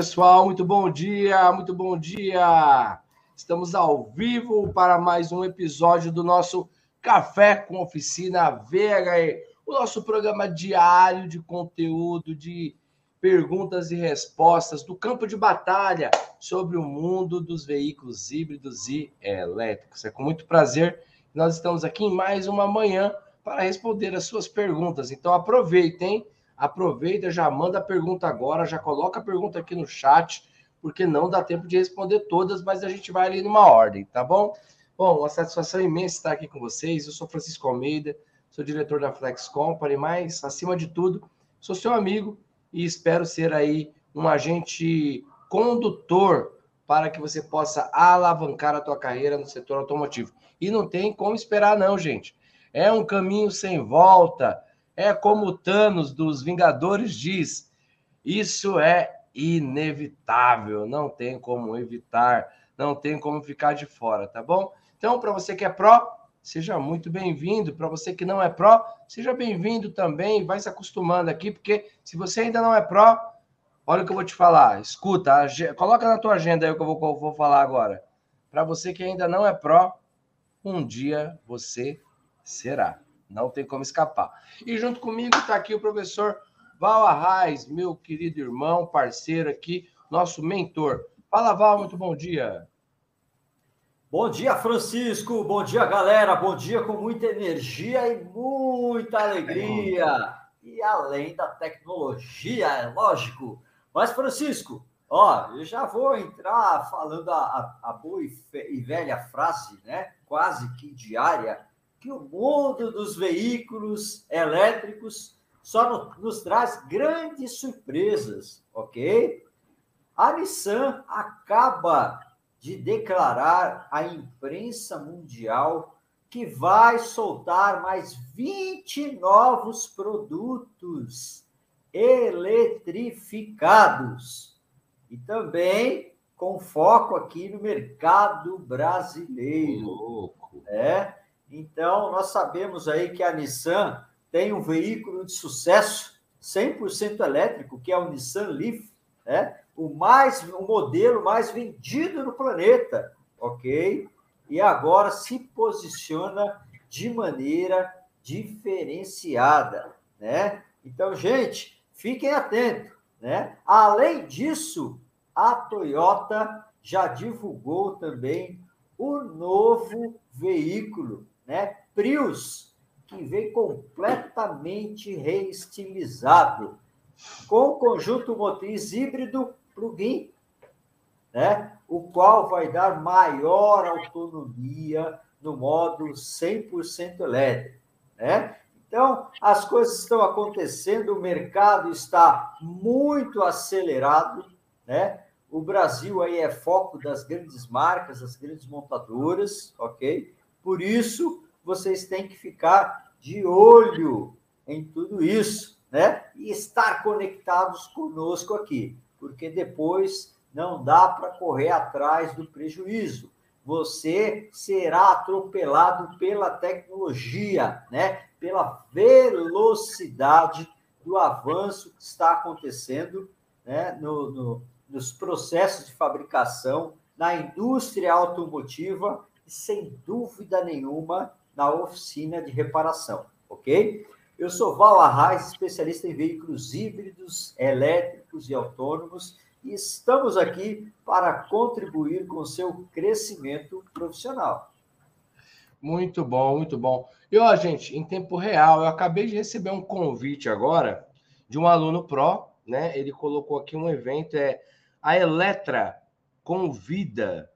Pessoal, muito bom dia, muito bom dia. Estamos ao vivo para mais um episódio do nosso Café com Oficina VHE, o nosso programa diário de conteúdo, de perguntas e respostas do campo de batalha sobre o mundo dos veículos híbridos e elétricos. É com muito prazer que nós estamos aqui em mais uma manhã para responder as suas perguntas. Então aproveitem aproveita, já manda a pergunta agora, já coloca a pergunta aqui no chat, porque não dá tempo de responder todas, mas a gente vai ali numa ordem, tá bom? Bom, uma satisfação imensa estar aqui com vocês. Eu sou Francisco Almeida, sou diretor da Flex Company, mas, acima de tudo, sou seu amigo e espero ser aí um agente condutor para que você possa alavancar a tua carreira no setor automotivo. E não tem como esperar não, gente. É um caminho sem volta é como o Thanos dos Vingadores diz: isso é inevitável, não tem como evitar, não tem como ficar de fora, tá bom? Então, para você que é pró, seja muito bem-vindo. Para você que não é pró, seja bem-vindo também. Vai se acostumando aqui, porque se você ainda não é pró, olha o que eu vou te falar. Escuta, coloca na tua agenda aí o que eu vou, vou falar agora. Para você que ainda não é pró, um dia você será. Não tem como escapar. E junto comigo está aqui o professor Val Arraes, meu querido irmão, parceiro aqui, nosso mentor. Fala, Val, muito bom dia. Bom dia, Francisco. Bom dia, galera. Bom dia com muita energia e muita alegria. E além da tecnologia, é lógico. Mas, Francisco, ó, eu já vou entrar falando a, a, boa e velha frase, né? Quase que diária que o mundo dos veículos elétricos só no, nos traz grandes surpresas, ok? A Nissan acaba de declarar à imprensa mundial que vai soltar mais 20 novos produtos eletrificados e também com foco aqui no mercado brasileiro. Louco. É, então, nós sabemos aí que a Nissan tem um veículo de sucesso 100% elétrico, que é o Nissan Leaf, né? o, mais, o modelo mais vendido no planeta, ok? E agora se posiciona de maneira diferenciada, né? Então, gente, fiquem atentos, né? Além disso, a Toyota já divulgou também o novo veículo né? Prius, que vem completamente reestilizado, com conjunto motriz híbrido plug-in, né? o qual vai dar maior autonomia no modo 100% elétrico. Né? Então, as coisas estão acontecendo, o mercado está muito acelerado, né? O Brasil aí é foco das grandes marcas, das grandes montadoras, ok? Por isso, vocês têm que ficar de olho em tudo isso, né? E estar conectados conosco aqui, porque depois não dá para correr atrás do prejuízo. Você será atropelado pela tecnologia, né? Pela velocidade do avanço que está acontecendo né? no, no nos processos de fabricação, na indústria automotiva sem dúvida nenhuma, na oficina de reparação, ok? Eu sou Val Arraes, especialista em veículos híbridos, elétricos e autônomos, e estamos aqui para contribuir com o seu crescimento profissional. Muito bom, muito bom. E, ó, gente, em tempo real, eu acabei de receber um convite agora de um aluno pró, né? Ele colocou aqui um evento, é a Eletra convida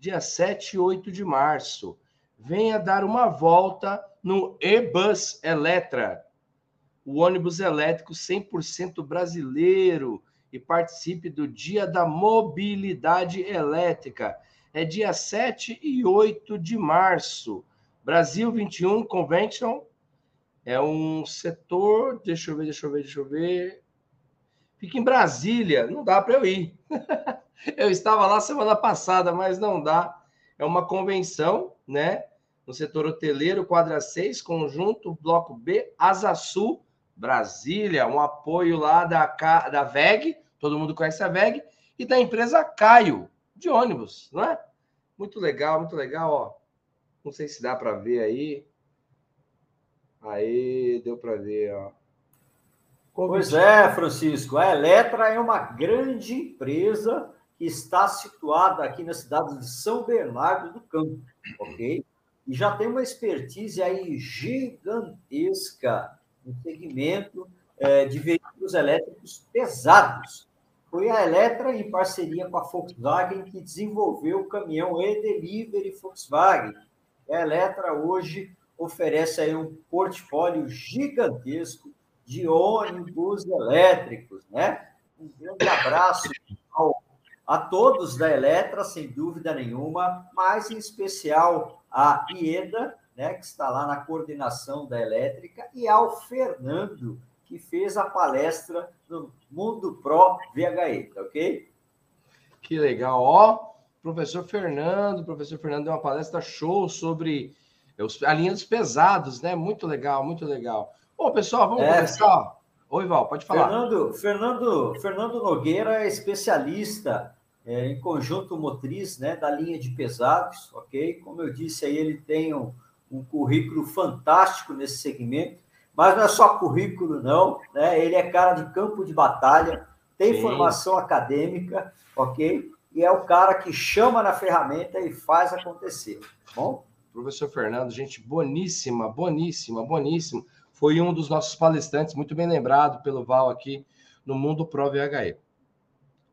dia 7 e 8 de março. Venha dar uma volta no E-Bus Eletra, o ônibus elétrico 100% brasileiro, e participe do Dia da Mobilidade Elétrica. É dia 7 e 8 de março. Brasil 21 Convention é um setor. Deixa eu ver, deixa eu ver, deixa eu ver. Fica em Brasília, não dá para eu ir. Eu estava lá semana passada, mas não dá. É uma convenção, né? No setor hoteleiro, quadra 6, conjunto, bloco B, Asa Sul, Brasília, um apoio lá da, da VEG, todo mundo conhece a VEG, e da empresa Caio, de ônibus, não é? Muito legal, muito legal, ó. Não sei se dá para ver aí. Aí, deu para ver, ó. Pois é, Francisco. A Eletra é uma grande empresa que está situada aqui na cidade de São Bernardo do Campo, ok? E já tem uma expertise aí gigantesca no segmento é, de veículos elétricos pesados. Foi a Eletra, em parceria com a Volkswagen, que desenvolveu o caminhão e-Delivery Volkswagen. A Eletra hoje oferece aí um portfólio gigantesco de ônibus elétricos, né? Um grande abraço ao, a todos da Eletra, sem dúvida nenhuma, mas em especial a Ieda, né, que está lá na coordenação da elétrica, e ao Fernando, que fez a palestra no Mundo Pro VHE, tá ok? Que legal, ó. Professor Fernando, professor Fernando deu uma palestra show sobre a linha dos pesados, né? Muito legal, muito legal. Bom, pessoal, vamos é. começar. Oi, Val, pode falar. Fernando, Fernando, Fernando Nogueira é especialista é, em conjunto motriz, né, da linha de pesados, ok? Como eu disse aí, ele tem um, um currículo fantástico nesse segmento, mas não é só currículo, não, né? Ele é cara de campo de batalha, tem Sim. formação acadêmica, ok? E é o cara que chama na ferramenta e faz acontecer, tá bom? Professor Fernando, gente boníssima, boníssima, boníssima. Foi um dos nossos palestrantes, muito bem lembrado pelo Val aqui no Mundo Pro VHE.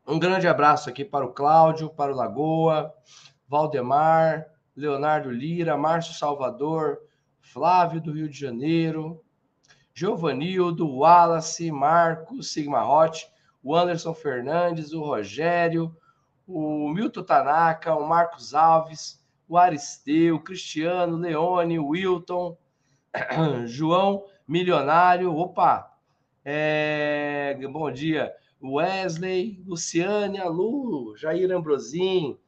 Um grande abraço aqui para o Cláudio, para o Lagoa, Valdemar, Leonardo Lira, Márcio Salvador, Flávio do Rio de Janeiro, Giovanildo, Wallace, Marcos, Sigma Hot, o Anderson Fernandes, o Rogério, o Milton Tanaka, o Marcos Alves, o Aristeu, o Cristiano, Leone, o Wilton, João Milionário, opa, é, bom dia, Wesley, Luciane, Alu, Jair Ambrosim,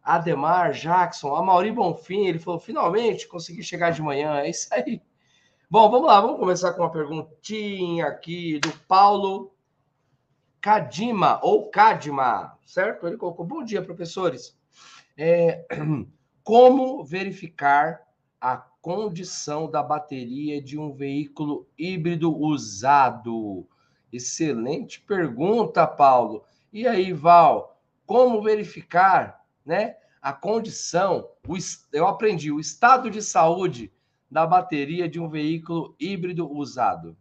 Ademar, Jackson, a Mauri Bonfim, ele falou, finalmente consegui chegar de manhã, é isso aí. Bom, vamos lá, vamos começar com uma perguntinha aqui do Paulo Cadima, ou Cadima, certo? Ele colocou, bom dia, professores. É, Como verificar a condição da bateria de um veículo híbrido usado? Excelente pergunta, Paulo. E aí, Val, como verificar, né, a condição, o, eu aprendi, o estado de saúde da bateria de um veículo híbrido usado?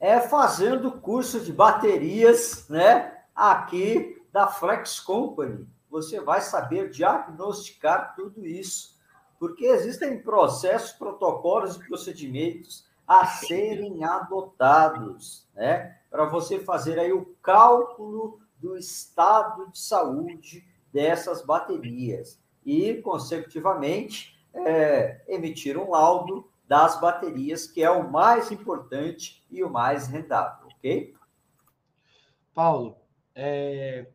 É fazendo curso de baterias, né, aqui da Flex Company você vai saber diagnosticar tudo isso, porque existem processos, protocolos e procedimentos a serem adotados, né? Para você fazer aí o cálculo do estado de saúde dessas baterias e, consecutivamente, é, emitir um laudo das baterias, que é o mais importante e o mais rendável, ok? Paulo, é,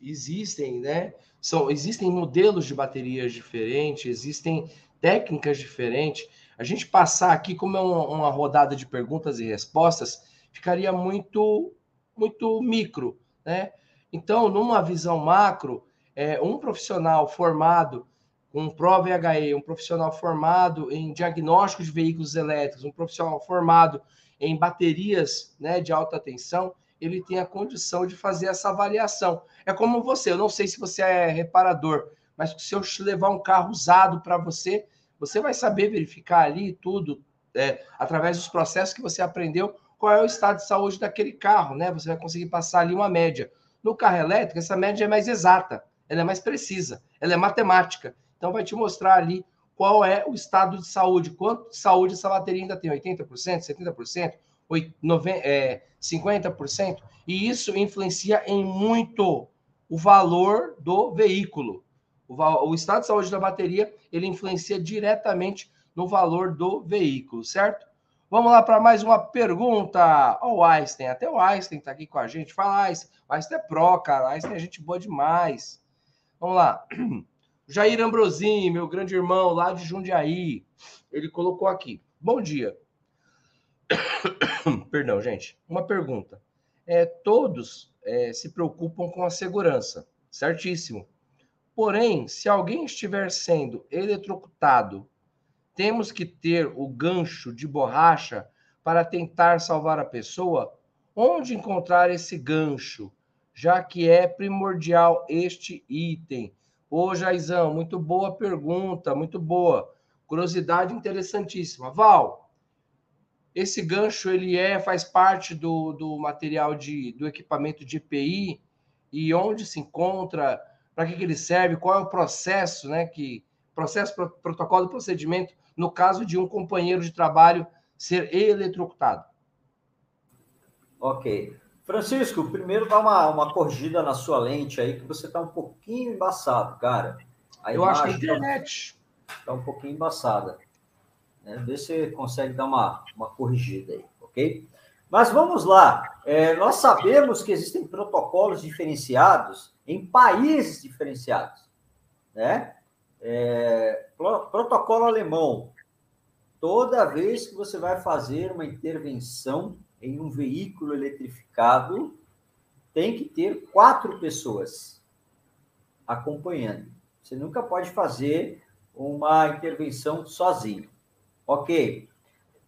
existem, né? São, existem modelos de baterias diferentes, existem técnicas diferentes. A gente passar aqui, como é uma, uma rodada de perguntas e respostas, ficaria muito, muito micro, né? Então, numa visão macro, é, um profissional formado com Pro VHE, um profissional formado em diagnóstico de veículos elétricos, um profissional formado em baterias né, de alta tensão, ele tem a condição de fazer essa avaliação. É como você, eu não sei se você é reparador, mas se eu levar um carro usado para você, você vai saber verificar ali tudo, é, através dos processos que você aprendeu, qual é o estado de saúde daquele carro, né? Você vai conseguir passar ali uma média. No carro elétrico, essa média é mais exata, ela é mais precisa, ela é matemática. Então, vai te mostrar ali qual é o estado de saúde, quanto de saúde essa bateria ainda tem, 80%, 70%, 50%, é, e isso influencia em muito o valor do veículo. O, o estado de saúde da bateria, ele influencia diretamente no valor do veículo, certo? Vamos lá para mais uma pergunta. Ó, o Einstein, até o Einstein está aqui com a gente. Fala, Einstein. O Einstein é pró, cara. Einstein é gente boa demais. Vamos lá. Jair Ambrosim, meu grande irmão lá de Jundiaí, ele colocou aqui. Bom dia. Perdão, gente. Uma pergunta. é, todos é, se preocupam com a segurança, certíssimo. Porém, se alguém estiver sendo eletrocutado, temos que ter o gancho de borracha para tentar salvar a pessoa? Onde encontrar esse gancho? Já que é primordial este item. Ô, Jaizão, muito boa pergunta, muito boa. Curiosidade interessantíssima. Val, esse gancho ele é faz parte do, do material de, do equipamento de EPI e onde se encontra, para que, que ele serve, qual é o processo, né? Que processo, protocolo, procedimento no caso de um companheiro de trabalho ser eletrocutado. Ok. Francisco, primeiro dá uma, uma corrigida na sua lente aí, que você está um pouquinho embaçado, cara. A Eu acho que a internet está tá um pouquinho embaçada. Né? Vê se consegue dar uma, uma corrigida aí, ok? Mas vamos lá. É, nós sabemos que existem protocolos diferenciados em países diferenciados, né? É, protocolo alemão. Toda vez que você vai fazer uma intervenção em um veículo eletrificado, tem que ter quatro pessoas acompanhando. Você nunca pode fazer uma intervenção sozinho. Ok.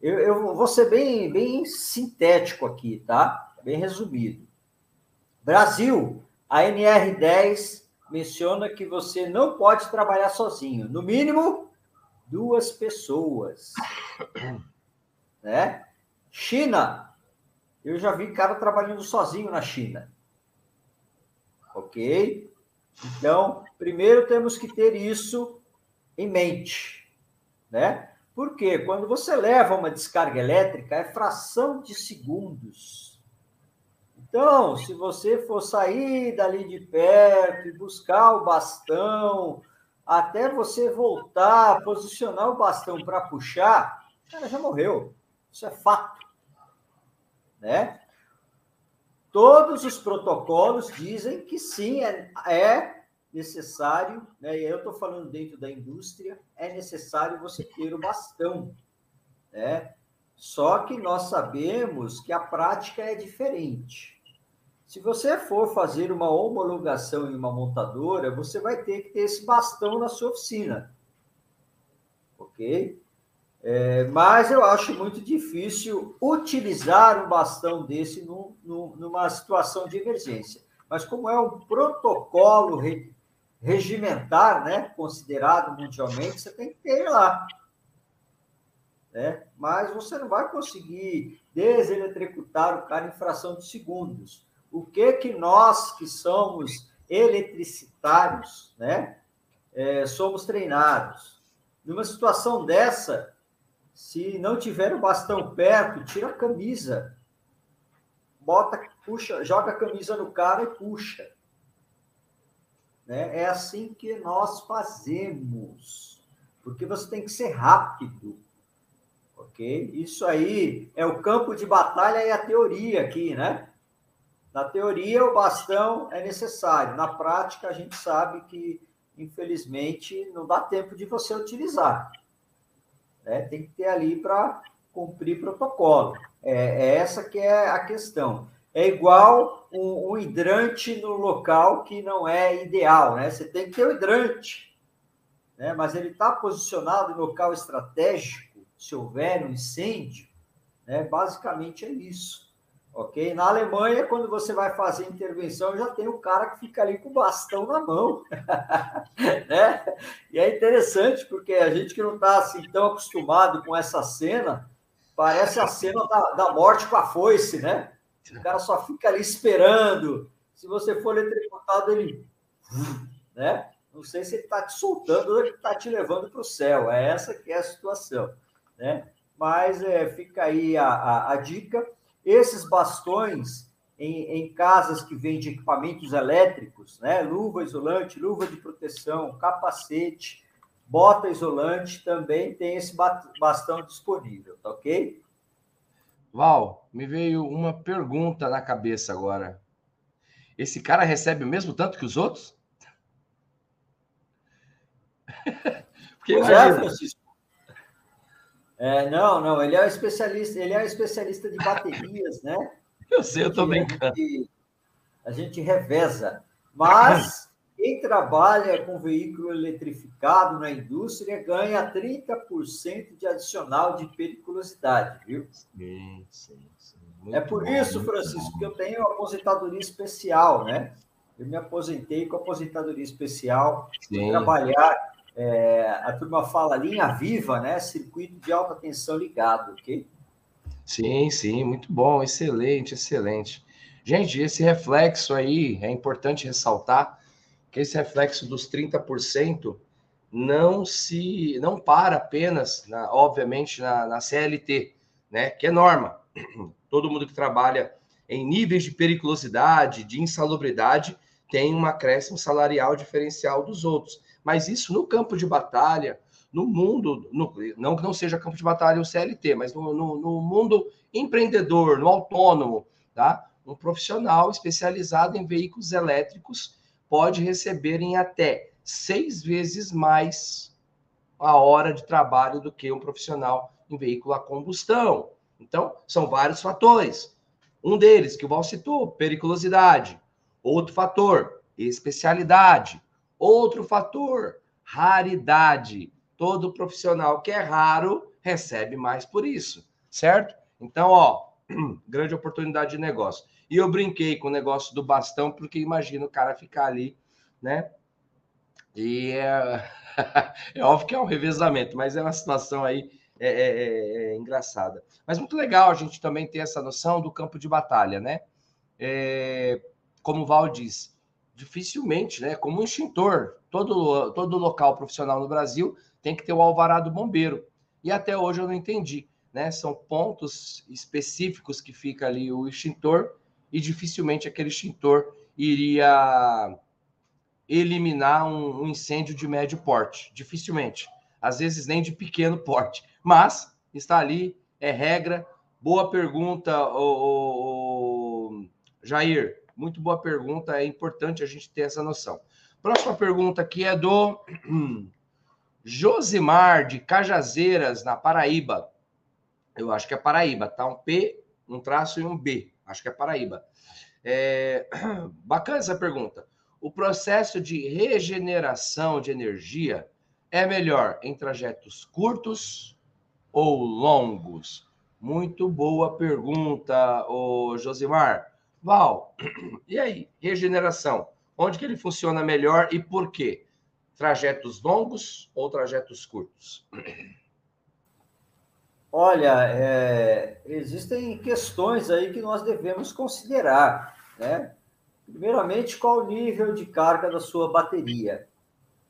Eu, eu vou ser bem, bem sintético aqui, tá? Bem resumido. Brasil, a NR10 menciona que você não pode trabalhar sozinho. No mínimo, duas pessoas. Né? China, eu já vi cara trabalhando sozinho na China. Ok? Então, primeiro temos que ter isso em mente, né? Porque quando você leva uma descarga elétrica, é fração de segundos. Então, se você for sair dali de perto e buscar o bastão, até você voltar, posicionar o bastão para puxar, cara já morreu. Isso é fato. Né? Todos os protocolos dizem que sim, é, é necessário, né? e eu estou falando dentro da indústria, é necessário você ter o bastão. Né? Só que nós sabemos que a prática é diferente. Se você for fazer uma homologação em uma montadora, você vai ter que ter esse bastão na sua oficina. Ok? É, mas eu acho muito difícil utilizar um bastão desse numa situação de emergência. Mas como é um protocolo regimentar, né, considerado mundialmente, você tem que ter lá. Né? Mas você não vai conseguir deseletricutar o cara em fração de segundos. O que que nós que somos eletricitários, né, é, somos treinados? Numa situação dessa, se não tiver o bastão perto, tira a camisa, bota, puxa, joga a camisa no cara e puxa. Né? É assim que nós fazemos, porque você tem que ser rápido, ok? Isso aí é o campo de batalha e a teoria aqui, né? Na teoria, o bastão é necessário, na prática, a gente sabe que, infelizmente, não dá tempo de você utilizar. Né? Tem que ter ali para cumprir protocolo. É, é essa que é a questão é igual um, um, hidrante no local que não é ideal, né? Você tem que ter o hidrante, né? Mas ele está posicionado em local estratégico, se houver um incêndio, né? Basicamente é isso, ok? Na Alemanha, quando você vai fazer intervenção, já tem o cara que fica ali com o bastão na mão, né? E é interessante porque a gente que não está assim tão acostumado com essa cena, parece a cena da, da morte com a foice, né? O cara só fica ali esperando. Se você for eletrocutado, ele. Né? Não sei se ele está te soltando ou ele está te levando para o céu. É essa que é a situação. Né? Mas é, fica aí a, a, a dica. Esses bastões em, em, casas que vendem equipamentos elétricos, né? Luva isolante, luva de proteção, capacete, bota isolante, também tem esse bastão disponível, tá ok? Val, me veio uma pergunta na cabeça agora. Esse cara recebe o mesmo tanto que os outros? Porque pois é, Francisco. É, não, não, ele é especialista, ele é especialista de baterias, né? Eu sei, eu estou brincando. A gente, a gente reveza. Mas quem trabalha com veículo eletrificado na indústria ganha 30% de adicional de periculosidade, viu? Sim, sim, sim. é por bom, isso, Francisco, bom. que eu tenho aposentadoria especial, né? Eu me aposentei com aposentadoria especial, para trabalhar, é, a turma fala linha viva, né? Circuito de alta tensão ligado, ok? Sim, sim, muito bom, excelente, excelente. Gente, esse reflexo aí é importante ressaltar que esse reflexo dos 30% não se não para apenas, na, obviamente, na, na CLT, né? Que é norma. Todo mundo que trabalha em níveis de periculosidade, de insalubridade, tem um acréscimo salarial diferencial dos outros. Mas isso no campo de batalha, no mundo, no, não que não seja campo de batalha o CLT, mas no, no, no mundo empreendedor, no autônomo, tá? Um profissional especializado em veículos elétricos pode receber em até seis vezes mais a hora de trabalho do que um profissional em veículo a combustão. Então, são vários fatores. Um deles, que o Val citou, periculosidade. Outro fator, especialidade. Outro fator, raridade. Todo profissional que é raro recebe mais por isso, certo? Então, ó, grande oportunidade de negócio. E eu brinquei com o negócio do bastão, porque imagina o cara ficar ali, né? E é, é óbvio que é um revezamento, mas é uma situação aí é, é, é, é, engraçada. Mas muito legal a gente também ter essa noção do campo de batalha, né? É, como o Val diz, dificilmente, né? Como um extintor, todo, todo local profissional no Brasil tem que ter o alvará do bombeiro. E até hoje eu não entendi, né? São pontos específicos que fica ali o extintor e dificilmente aquele extintor iria eliminar um, um, incêndio de médio porte. Dificilmente. Às vezes nem de pequeno porte. Mas está ali, é regra. Boa pergunta, o, Jair. Muito boa pergunta. É importante a gente ter essa noção. Próxima pergunta aqui é do Josimar, de Cajazeiras, na Paraíba. Eu acho que é Paraíba, tá? Um P, um traço e um B. Acho que é Paraíba. É... Bacana essa pergunta. O processo de regeneração de energia é melhor em trajetos curtos ou longos? Muito boa pergunta, o Josimar. Val, e aí, regeneração? Onde que ele funciona melhor e por quê? Trajetos longos ou trajetos curtos? Olha, é, existem questões aí que nós devemos considerar, né? Primeiramente, qual o nível de carga da sua bateria?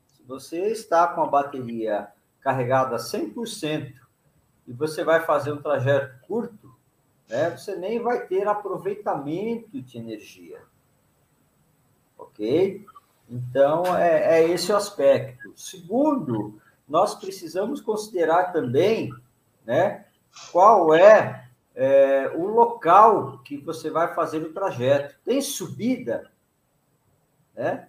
Se você está com a bateria carregada 100% e você vai fazer um trajeto curto, né, você nem vai ter aproveitamento de energia. Ok? Então, é, é esse o aspecto. Segundo, nós precisamos considerar também né? Qual é, é o local que você vai fazer o trajeto? Tem subida, né?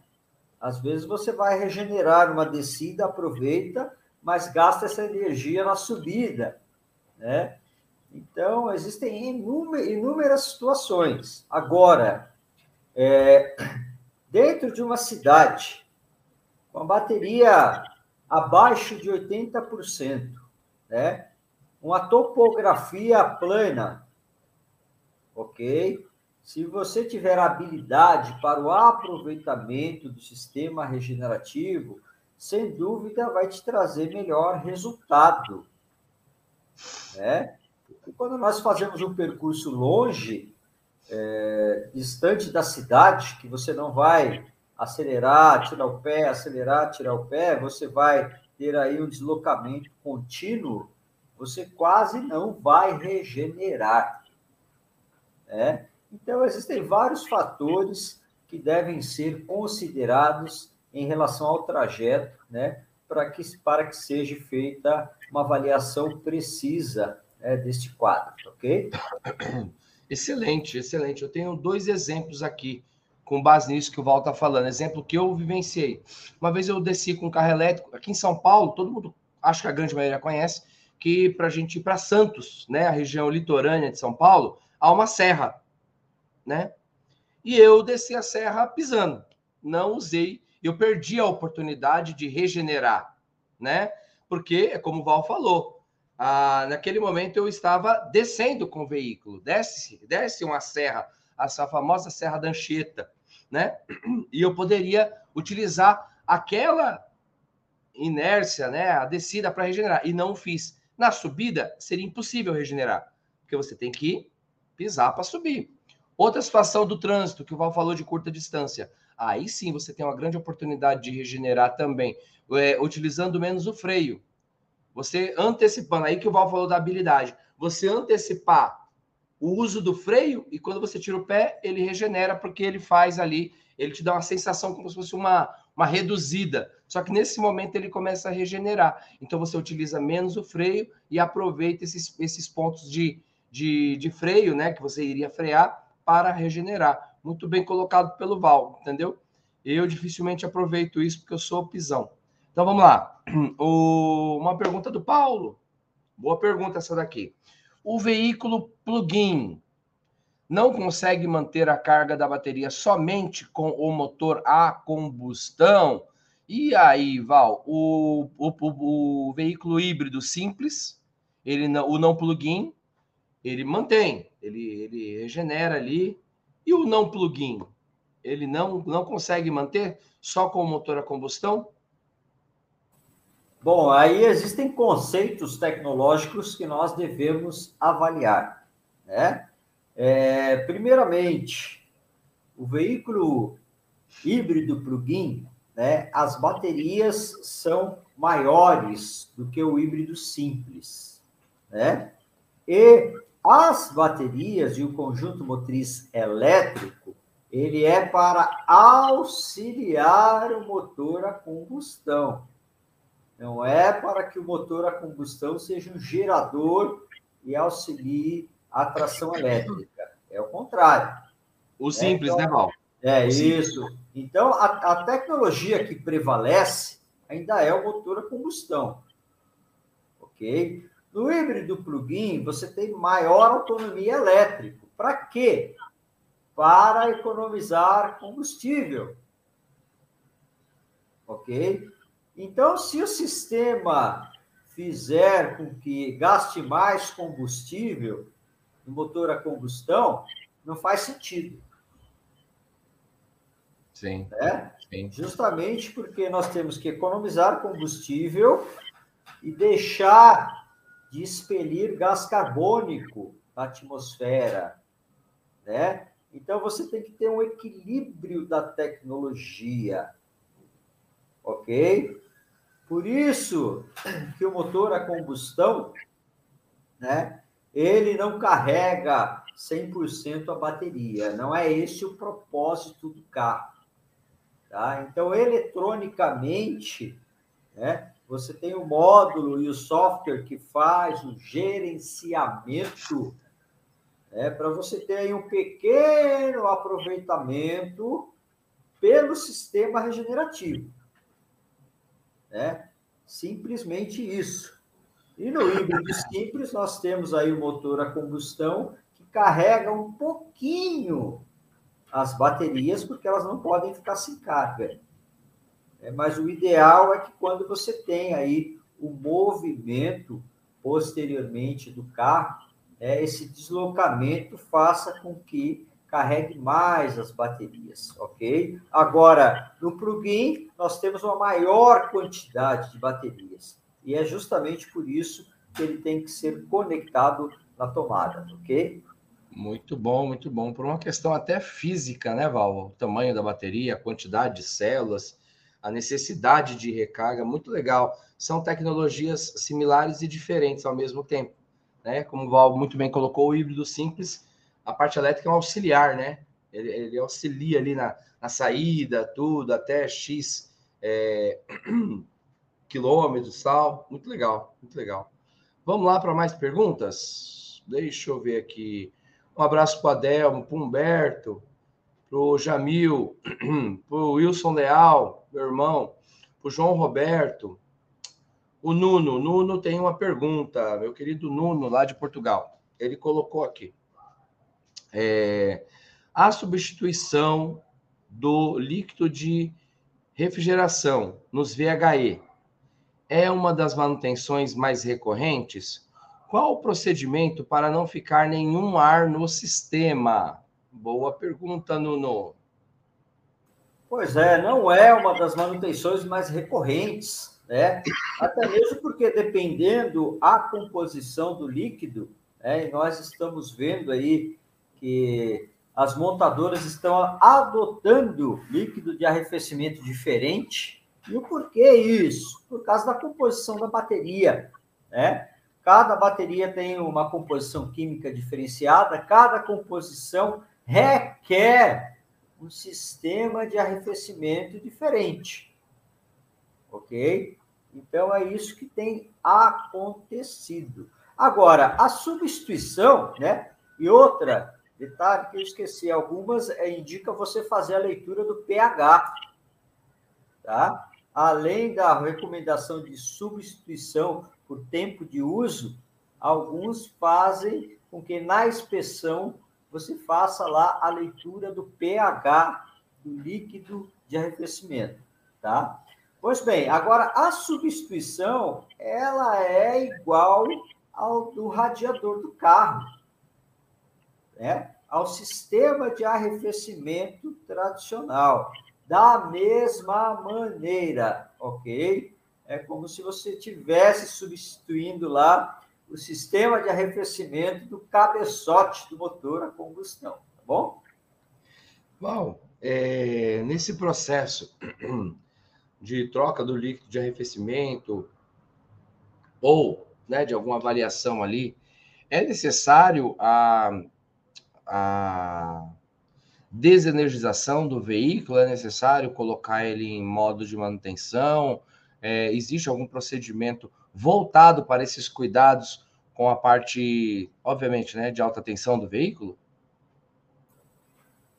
Às vezes você vai regenerar uma descida, aproveita, mas gasta essa energia na subida, né? Então, existem inúmeras situações. Agora, é, dentro de uma cidade, com a bateria abaixo de 80%, né? Uma topografia plana, ok? Se você tiver habilidade para o aproveitamento do sistema regenerativo, sem dúvida vai te trazer melhor resultado, né? Quando nós fazemos um percurso longe, é, distante da cidade, que você não vai acelerar, tirar o pé, acelerar, tirar o pé, você vai ter aí um deslocamento contínuo você quase não vai regenerar. Né? Então, existem vários fatores que devem ser considerados em relação ao trajeto, né? para, que, para que seja feita uma avaliação precisa né, deste quadro, ok? Excelente, excelente. Eu tenho dois exemplos aqui com base nisso que o Val está falando. Exemplo que eu vivenciei. Uma vez eu desci com um carro elétrico aqui em São Paulo, todo mundo, acho que a grande maioria conhece, que para a gente ir para Santos, né, a região litorânea de São Paulo, há uma serra. né? E eu desci a serra pisando. Não usei, eu perdi a oportunidade de regenerar, né? Porque, é como o Val falou, ah, naquele momento eu estava descendo com o veículo, desce, desce uma serra, essa famosa Serra da Anchieta, né? E eu poderia utilizar aquela inércia, né, a descida para regenerar, e não fiz. Na subida, seria impossível regenerar, porque você tem que pisar para subir. Outra situação do trânsito, que o Val falou de curta distância. Aí sim você tem uma grande oportunidade de regenerar também, é, utilizando menos o freio. Você antecipando, aí que o Val falou da habilidade, você antecipar o uso do freio e quando você tira o pé, ele regenera, porque ele faz ali, ele te dá uma sensação como se fosse uma, uma reduzida. Só que nesse momento ele começa a regenerar. Então você utiliza menos o freio e aproveita esses, esses pontos de, de, de freio, né? Que você iria frear para regenerar. Muito bem colocado pelo Val, entendeu? Eu dificilmente aproveito isso porque eu sou pisão. Então vamos lá. O, uma pergunta do Paulo. Boa pergunta essa daqui. O veículo plug-in não consegue manter a carga da bateria somente com o motor a combustão. E aí, Val, o, o, o, o veículo híbrido simples, ele não, o não plug-in, ele mantém, ele, ele regenera ali. E o não plug-in, ele não, não consegue manter só com o motor a combustão? Bom, aí existem conceitos tecnológicos que nós devemos avaliar, né? É, primeiramente, o veículo híbrido plug-in, né, as baterias são maiores do que o híbrido simples, né? E as baterias e o conjunto motriz elétrico, ele é para auxiliar o motor a combustão. Não é para que o motor a combustão seja um gerador e auxilie a tração elétrica. É o contrário. O simples, então, né, Val? É isso. Então, a, a tecnologia que prevalece ainda é o motor a combustão. Ok? No híbrido plug-in, você tem maior autonomia elétrica. Para quê? Para economizar combustível. Ok? Então, se o sistema fizer com que gaste mais combustível, no motor a combustão, não faz sentido. Sim. Né? Sim. Justamente porque nós temos que economizar combustível e deixar de expelir gás carbônico na atmosfera, né? Então você tem que ter um equilíbrio da tecnologia, ok? Por isso que o motor a combustão, né? Ele não carrega 100% a bateria. Não é esse o propósito do carro. Tá? Então, eletronicamente, né, você tem o módulo e o software que faz o gerenciamento né, para você ter um pequeno aproveitamento pelo sistema regenerativo. Né? Simplesmente isso. E no híbrido simples, nós temos aí o motor a combustão que carrega um pouquinho as baterias, porque elas não podem ficar sem carga. É, mas o ideal é que quando você tem aí o movimento posteriormente do carro, é, esse deslocamento faça com que carregue mais as baterias, ok? Agora, no plugin, nós temos uma maior quantidade de baterias e é justamente por isso que ele tem que ser conectado na tomada, ok? Muito bom, muito bom. Por uma questão até física, né, Val? O tamanho da bateria, a quantidade de células, a necessidade de recarga, muito legal. São tecnologias similares e diferentes ao mesmo tempo. Né? Como o Val muito bem colocou, o híbrido simples, a parte elétrica é um auxiliar, né? Ele, ele auxilia ali na, na saída, tudo, até X. É... quilômetros, tal. Muito legal, muito legal. Vamos lá para mais perguntas? Deixa eu ver aqui. Um abraço para o Adelmo, para o Humberto, para o Jamil, para o Wilson Leal, meu irmão, para o João Roberto, o Nuno. Nuno tem uma pergunta, meu querido Nuno, lá de Portugal. Ele colocou aqui. É, a substituição do líquido de refrigeração nos VHE é uma das manutenções mais recorrentes? Qual o procedimento para não ficar nenhum ar no sistema? Boa pergunta, Nuno. Pois é, não é uma das manutenções mais recorrentes, né? Até mesmo porque dependendo a composição do líquido, né, nós estamos vendo aí que as montadoras estão adotando líquido de arrefecimento diferente. E o porquê isso? Por causa da composição da bateria, né? Cada bateria tem uma composição química diferenciada, cada composição requer um sistema de arrefecimento diferente. Ok? Então é isso que tem acontecido. Agora, a substituição, né? E outra detalhe que eu esqueci, algumas é, indica você fazer a leitura do pH, tá? Além da recomendação de substituição por tempo de uso, alguns fazem com que na inspeção você faça lá a leitura do pH do líquido de arrefecimento, tá? Pois bem, agora a substituição ela é igual ao do radiador do carro, né? Ao sistema de arrefecimento tradicional, da mesma maneira, ok? É como se você estivesse substituindo lá o sistema de arrefecimento do cabeçote do motor a combustão, tá bom? Val, é, nesse processo de troca do líquido de arrefecimento ou né, de alguma variação ali, é necessário a, a desenergização do veículo? É necessário colocar ele em modo de manutenção? É, existe algum procedimento voltado para esses cuidados com a parte, obviamente, né, de alta tensão do veículo?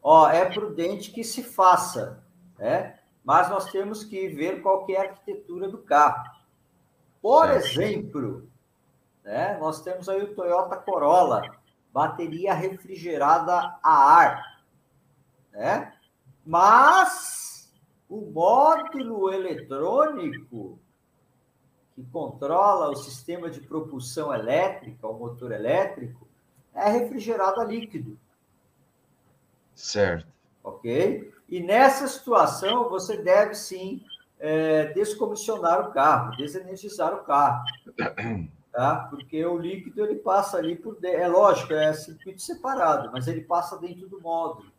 Ó, é prudente que se faça, né? Mas nós temos que ver qual é a arquitetura do carro. Por certo. exemplo, né, nós temos aí o Toyota Corolla, bateria refrigerada a ar, né? Mas o módulo eletrônico que controla o sistema de propulsão elétrica, o motor elétrico, é refrigerado a líquido. Certo. Ok? E nessa situação, você deve sim é, descomissionar o carro, desenergizar o carro. Tá? Porque o líquido ele passa ali por. É lógico, é circuito separado, mas ele passa dentro do módulo.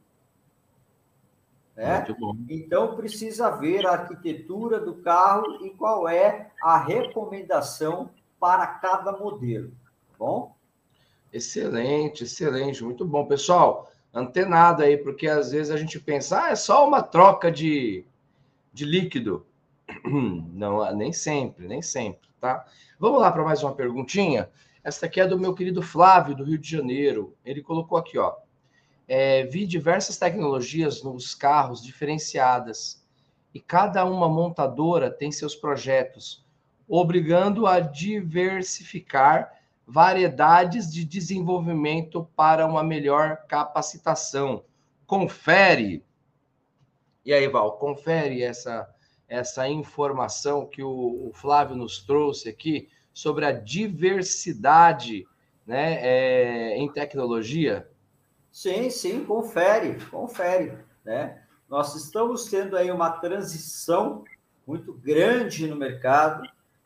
Né? Então, precisa ver a arquitetura do carro e qual é a recomendação para cada modelo. Tá bom? Excelente, excelente, muito bom. Pessoal, antenado aí, porque às vezes a gente pensa, ah, é só uma troca de, de líquido. Não, nem sempre, nem sempre, tá? Vamos lá para mais uma perguntinha. Essa aqui é do meu querido Flávio, do Rio de Janeiro. Ele colocou aqui, ó é, vi diversas tecnologias nos carros diferenciadas e cada uma montadora tem seus projetos, obrigando a diversificar variedades de desenvolvimento para uma melhor capacitação. Confere. E aí, Val, confere essa essa informação que o, o Flávio nos trouxe aqui sobre a diversidade né, é, em tecnologia. Sim, sim, confere, confere, né? Nós estamos tendo aí uma transição muito grande no mercado,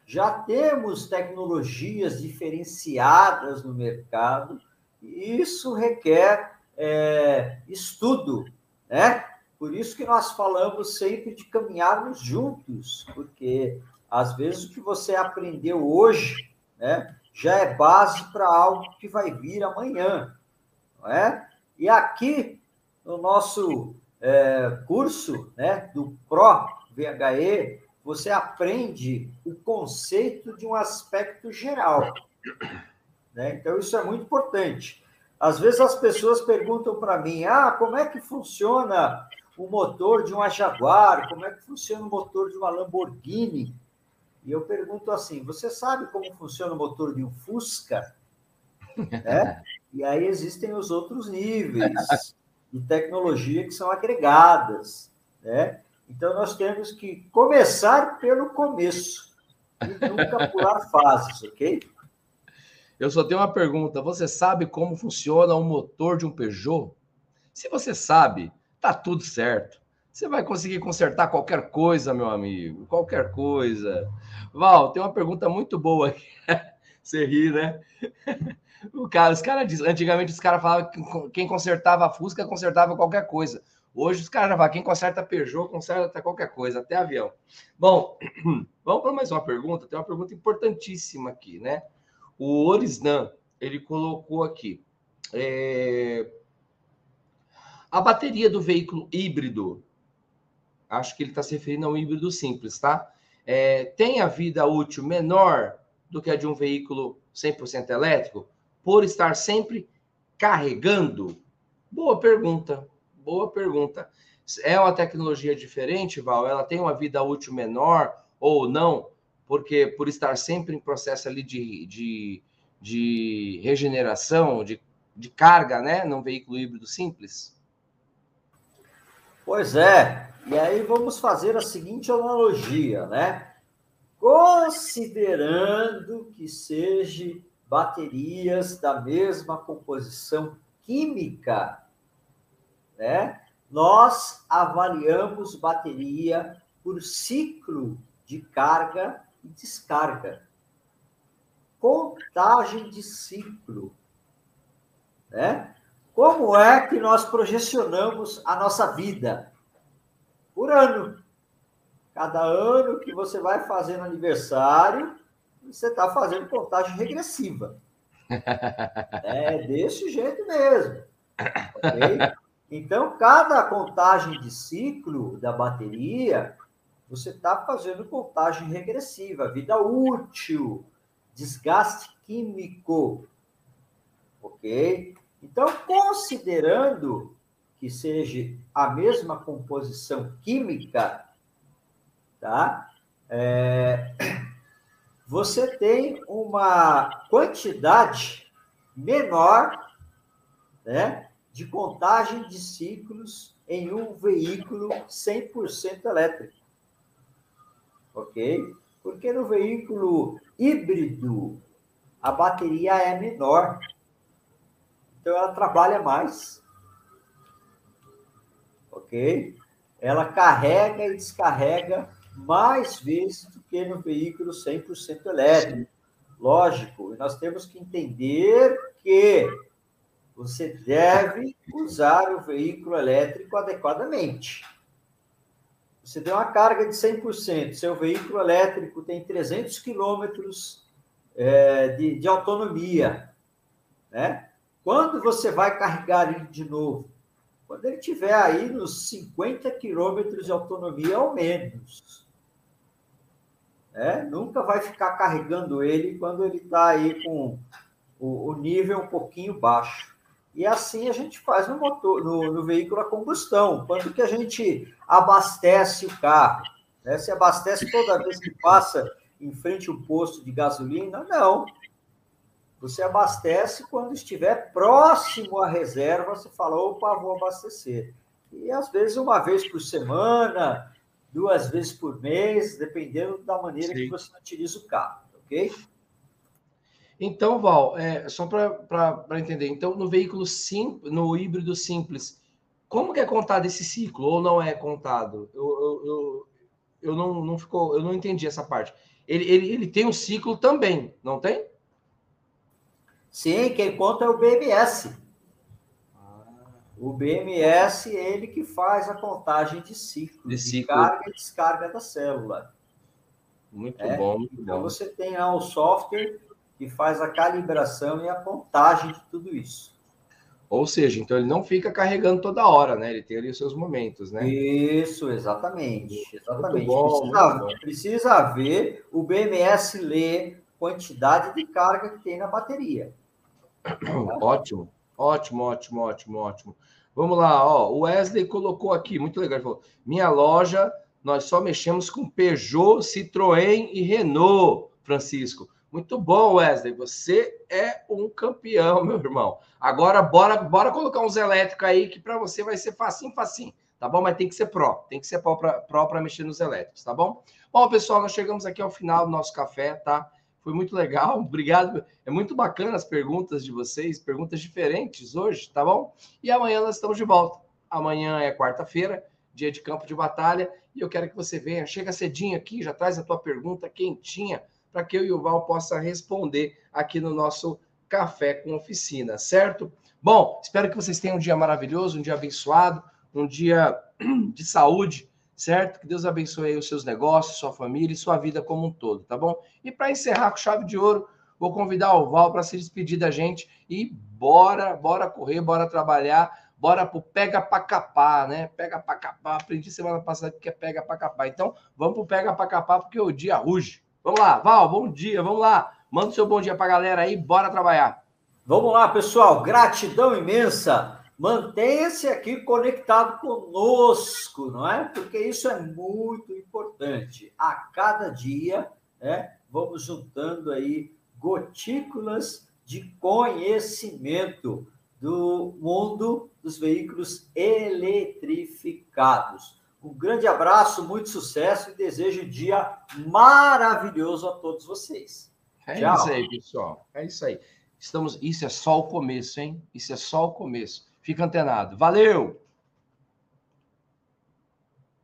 já temos tecnologias diferenciadas no mercado, e isso requer é, estudo, né? Por isso que nós falamos sempre de caminharmos juntos, porque às vezes o que você aprendeu hoje, né, já é base para algo que vai vir amanhã, não é? E aqui, no nosso é, curso né, do Pro VHE, você aprende o conceito de um aspecto geral. Né? Então, isso é muito importante. Às vezes as pessoas perguntam para mim: ah, como é que funciona o motor de uma Jaguar? Como é que funciona o motor de uma Lamborghini? E eu pergunto assim: você sabe como funciona o motor de um Fusca? né? E aí existem os outros níveis. de tecnologia que são agregadas, né? Então, nós temos que começar pelo começo e nunca pular fases, ok? Eu só tenho uma pergunta. Você sabe como funciona o motor de um Peugeot? Se você sabe, tá tudo certo. Você vai conseguir consertar qualquer coisa, meu amigo. Qualquer coisa. Val, tem uma pergunta muito boa aqui. Você ri, né? O cara, os caras dizem, antigamente os caras falavam que quem consertava a Fusca consertava qualquer coisa. Hoje os caras já falam, quem conserta Peugeot conserta qualquer coisa, até avião. Bom, vamos para mais uma pergunta. Tem uma pergunta importantíssima aqui, né? O Orisnan, ele colocou aqui. É... A bateria do veículo híbrido, acho que ele está se referindo ao híbrido simples, tá? É, tem a vida útil menor do que a de um veículo 100% elétrico, por estar sempre carregando? Boa pergunta, boa pergunta. É uma tecnologia diferente, Val? Ela tem uma vida útil menor ou não? Porque por estar sempre em processo ali de, de, de regeneração, de, de carga, né? Num veículo híbrido simples? Pois é. E aí vamos fazer a seguinte analogia, né? Considerando que seja baterias da mesma composição química, né? Nós avaliamos bateria por ciclo de carga e descarga. Contagem de ciclo, né? Como é que nós projecionamos a nossa vida? Por ano. Cada ano que você vai fazendo aniversário, você está fazendo contagem regressiva. É desse jeito mesmo. Okay? Então, cada contagem de ciclo da bateria, você está fazendo contagem regressiva, vida útil, desgaste químico. Ok? Então, considerando que seja a mesma composição química, tá? É, você tem uma quantidade menor, né? De contagem de ciclos em um veículo 100% elétrico. Ok? Porque no veículo híbrido, a bateria é menor. Então, ela trabalha mais. Ok? Ela carrega e descarrega mais vezes do que no veículo 100% elétrico. Lógico, nós temos que entender que você deve usar o veículo elétrico adequadamente. Você tem uma carga de 100%, seu veículo elétrico tem 300 quilômetros é, de, de autonomia. Né? Quando você vai carregar ele de novo? Quando ele tiver aí nos 50 quilômetros de autonomia ao menos. É, nunca vai ficar carregando ele quando ele está aí com o, o, nível um pouquinho baixo. E assim a gente faz no, motor, no, no veículo a combustão. Quando que a gente abastece o carro? Né? Se abastece toda vez que passa em frente ao posto de gasolina? Não. Você abastece quando estiver próximo à reserva, você fala, opa, vou abastecer. E às vezes uma vez por semana, duas vezes por mês, dependendo da maneira Sim. que você utiliza o carro, ok? Então, Val, é, só para entender, então no veículo sim, no híbrido simples, como que é contado esse ciclo ou não é contado? Eu, eu, eu, eu não, não ficou, eu não entendi essa parte. Ele, ele, ele tem um ciclo também, não tem? Sim, quem conta é o BMS. O BMS é ele que faz a contagem de ciclo, de, ciclo. de carga e descarga da célula. Muito é? bom. Muito então bom. você tem lá o software que faz a calibração e a contagem de tudo isso. Ou seja, então ele não fica carregando toda hora, né? Ele tem ali os seus momentos, né? Isso, exatamente. Exatamente. Bom, precisa, precisa ver o BMS ler quantidade de carga que tem na bateria. Ótimo, ótimo, ótimo, ótimo, ótimo. Vamos lá, ó. O Wesley colocou aqui, muito legal. Ele falou: minha loja, nós só mexemos com Peugeot, Citroën e Renault, Francisco. Muito bom, Wesley. Você é um campeão, meu irmão. Agora, bora, bora colocar uns elétricos aí que para você vai ser facinho, facinho, tá bom? Mas tem que ser pró, tem que ser pró para mexer nos elétricos, tá bom? Bom, pessoal, nós chegamos aqui ao final do nosso café, tá? Foi muito legal, obrigado. É muito bacana as perguntas de vocês, perguntas diferentes hoje, tá bom? E amanhã nós estamos de volta. Amanhã é quarta-feira, dia de campo de batalha, e eu quero que você venha, chega cedinho aqui, já traz a tua pergunta quentinha para que eu e o Val possa responder aqui no nosso café com oficina, certo? Bom, espero que vocês tenham um dia maravilhoso, um dia abençoado, um dia de saúde, certo? Que Deus abençoe os seus negócios, sua família e sua vida como um todo, tá bom? E para encerrar com chave de ouro, vou convidar o Val para se despedir da gente e bora, bora correr, bora trabalhar, bora pro pega para capar, né? Pega para capar. Aprendi semana passada que é pega para capar. Então, vamos pro pega para capar porque o dia ruge. Vamos lá, Val, bom dia, vamos lá. Manda o seu bom dia para a galera aí, bora trabalhar. Vamos lá, pessoal, gratidão imensa. Mantenha-se aqui conectado conosco, não é? Porque isso é muito importante. A cada dia, né, vamos juntando aí gotículas de conhecimento do mundo dos veículos eletrificados. Um grande abraço, muito sucesso e desejo um dia maravilhoso a todos vocês. É Tchau. isso aí, pessoal. É isso aí. Estamos, isso é só o começo, hein? Isso é só o começo. Fica antenado. Valeu!